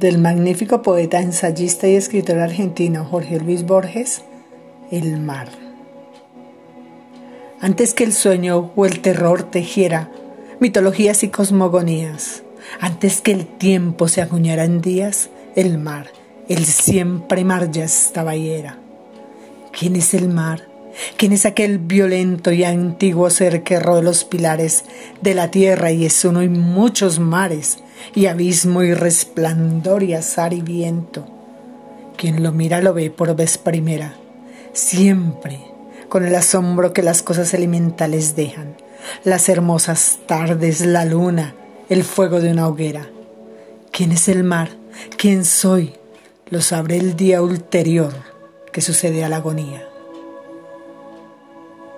del magnífico poeta, ensayista y escritor argentino Jorge Luis Borges, El mar. Antes que el sueño o el terror tejiera mitologías y cosmogonías, antes que el tiempo se acuñara en días, el mar, el siempre mar ya estaba y. ¿Quién es el mar? ¿Quién es aquel violento y antiguo ser que roe los pilares de la tierra y es uno y muchos mares? y abismo y resplandor y azar y viento. Quien lo mira lo ve por vez primera, siempre con el asombro que las cosas elementales dejan, las hermosas tardes, la luna, el fuego de una hoguera. ¿Quién es el mar? ¿Quién soy? Lo sabré el día ulterior que sucede a la agonía.